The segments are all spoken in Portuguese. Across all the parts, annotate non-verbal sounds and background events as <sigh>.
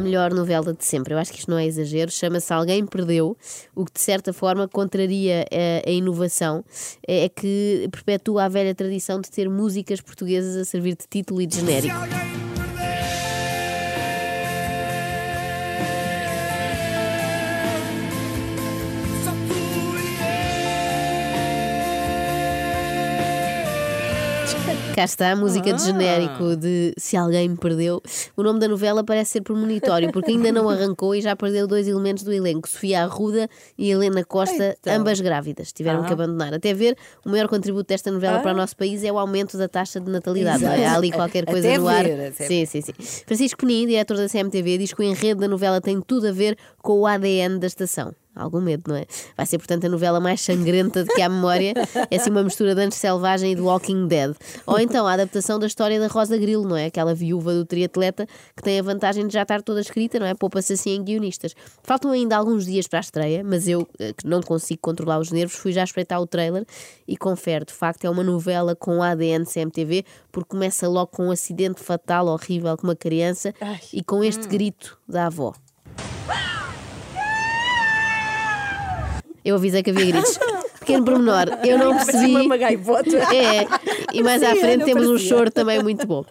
melhor novela de sempre. Eu acho que isto não é exagero. Chama-se Alguém Perdeu, o que de certa forma contraria a, a inovação. É, é que perpetua a velha tradição de ter músicas portuguesas a servir de título e de genérico. Cá está a música de genérico de Se Alguém Me Perdeu. O nome da novela parece ser premonitório, porque ainda não arrancou e já perdeu dois elementos do elenco: Sofia Arruda e Helena Costa, Então. ambas grávidas. Tiveram que abandonar. Até ver, o maior contributo desta novela para o nosso país é o aumento da taxa de natalidade. é? Há ali qualquer <laughs> coisa Até no ar. ver, Sim, sim, sim. Francisco Penin, diretor da CMTV, diz que o enredo da novela tem tudo a ver com o ADN da estação. Algum medo, não é? Vai ser, portanto, a novela mais sangrenta de que há memória. É assim uma mistura de Antes Selvagem e do Walking Dead. Ou então a adaptação da história da Rosa Grilo, não é? Aquela viúva do triatleta que tem a vantagem de já estar toda escrita, não é? Poupa-se assim em guionistas. Faltam ainda alguns dias para a estreia, mas eu, eh, que não consigo controlar os nervos, fui já espreitar o trailer e confere, de facto, é uma novela com ADN CMTV, porque começa logo com um acidente fatal, horrível, com uma criança e com este grito da avó. Eu avisei que havia gritos. Pequeno pormenor, eu não <laughs> percebi. uma. É, e mais à frente temos um choro também muito bom.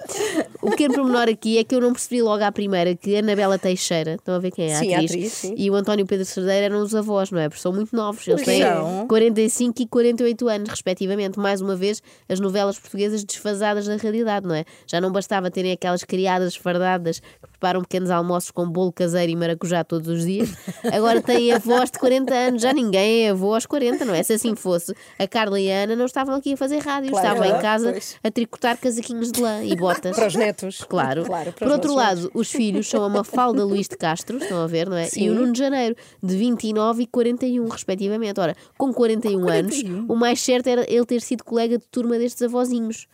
O pequeno pormenor aqui é que eu não percebi logo à primeira que a Anabela Teixeira, estão a ver quem é a Sim, atriz, atriz, sim. e o António Pedro Cerdeira eram os avós, não é? Porque são muito novos, eles têm são. 45 e 48 anos, respectivamente. Mais uma vez, as novelas portuguesas desfasadas da realidade, não é? Já não bastava terem aquelas criadas fardadas que preparam pequenos almoços com bolo caseiro e maracujá todos os dias. Agora têm avós de 40 anos, já ninguém é avô aos 40, não é? Se assim fosse, a Carla e a Ana não estavam aqui a fazer rádio, Claro, estavam em claro, casa pois. a tricotar casaquinhos de lã e botas. Para os netos. Claro. Claro, Por outro lado, os filhos são a Mafalda Luís de Castro, estão a ver, não é? E Sim. o Nuno de Janeiro, de 29 e 41, respectivamente. Ora, com 41, anos, 41. o mais certo era ele ter sido colega de turma destes avózinhos.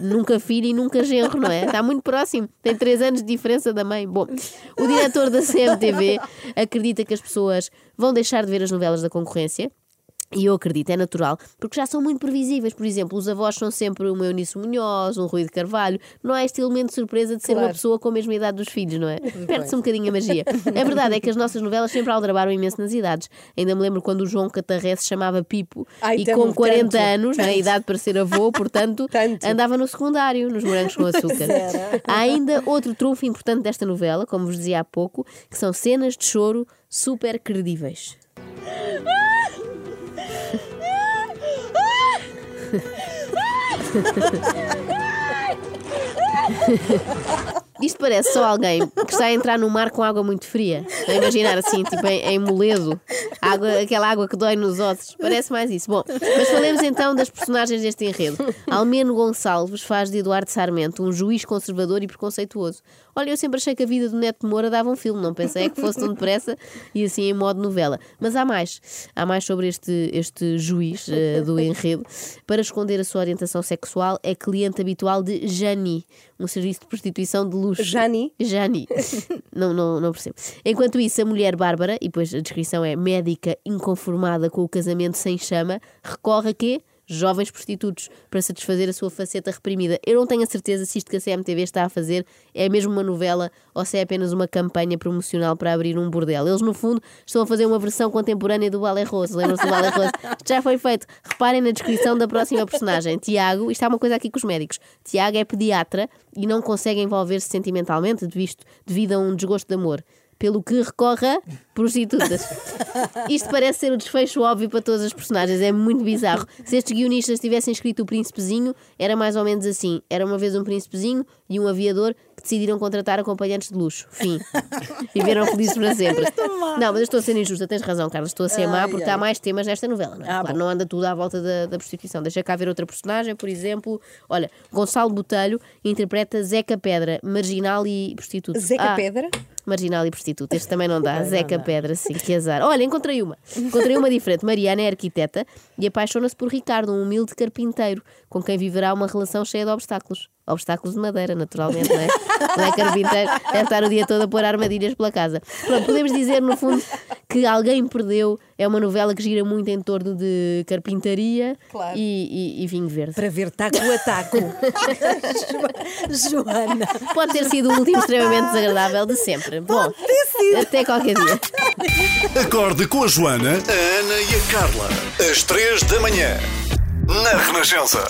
Nunca filho e nunca genro, não é? Está muito próximo. Tem 3 anos de diferença da mãe. Bom, o diretor da CMTV acredita que as pessoas vão deixar de ver as novelas da concorrência. E eu acredito, é natural, porque já são muito previsíveis. Por exemplo, os avós são sempre uma Eunice Munhoz, um Rui de Carvalho. Não há este elemento de surpresa de ser uma Claro. pessoa com a mesma idade dos filhos, não é? Perde-se um bocadinho a magia. A verdade é que as nossas novelas sempre aldrabaram imenso nas idades. Ainda me lembro quando o João Catarré se chamava Pipo Ai, e com 40 tanto, anos, na tanto. idade para ser avô, portanto, <laughs> Tanto. andava no secundário, nos morangos com <laughs> açúcar. Há ainda outro trunfo importante desta novela, como vos dizia há pouco, que são cenas de choro super credíveis. <laughs> Isto parece só alguém que está a entrar no mar com água muito fria. A imaginar assim, tipo em, em moledo, água, aquela água que dói nos ossos. Parece mais isso. Bom, mas falemos então das personagens deste enredo. Almeno Gonçalves faz de Eduardo Sarmento um juiz conservador e preconceituoso. Olha, eu sempre achei que a vida do Neto Moura dava um filme, não pensei é que fosse tão depressa e assim em modo novela. Mas há mais. Há mais sobre este, este juiz eh, do enredo. Para esconder a sua orientação sexual, é cliente habitual de Jani, um serviço de prostituição de luxo. Jani? Jani. não, não, não percebo. Enquanto isso, a mulher Bárbara, e depois a descrição é médica inconformada com o casamento sem chama, recorre a quê? Jovens prostitutos para satisfazer a sua faceta reprimida. Eu não tenho a certeza se isto que a CMTV está a fazer é mesmo uma novela ou se é apenas uma campanha promocional para abrir um bordel. Eles, no fundo, estão a fazer uma versão contemporânea do Balé Rose. Lembram-se do Balé Rose? <laughs> Já foi feito. Reparem na descrição da próxima personagem. Tiago, isto há uma coisa aqui com os médicos. Tiago é pediatra e não consegue envolver-se sentimentalmente devido a um desgosto de amor. Pelo que recorre a prostitutas. Isto parece ser o desfecho óbvio para todas as personagens, é muito bizarro. Se estes guionistas tivessem escrito o Príncipezinho, era mais ou menos assim: era uma vez um príncipezinho e um aviador que decidiram contratar acompanhantes de luxo. Fim. <laughs> Viveram felizes para sempre. Não, mas eu estou a ser injusta, tens razão, Carlos. Estou a ser má porque ai. há mais temas nesta novela. Não, é? Ah, claro, bom. não anda tudo à volta da, da prostituição. Deixa cá ver outra personagem, por exemplo. Olha, Gonçalo Botelho interpreta Zeca Pedra, marginal e prostituto. Zeca Ah, Pedra? Marginal e prostituta. Este também não dá. Zeca Pedra, sim, que azar. Olha, encontrei uma. Encontrei uma diferente. Mariana é arquiteta e apaixona-se por Ricardo, um humilde carpinteiro, com quem viverá uma relação cheia de obstáculos. Obstáculos de madeira, naturalmente, não é? Não é carpinteiro, deve estar o dia todo a pôr armadilhas pela casa. Pronto, podemos dizer, no fundo, que Alguém Perdeu é uma novela que gira muito em torno de carpintaria Claro. e, e- e vinho verde. Para ver taco a taco. <laughs> Joana. Pode ter sido o último extremamente desagradável de sempre. Bom, até qualquer dia. Acorde com a Joana, a Ana e a Carla. Às três da manhã. Na Renascença.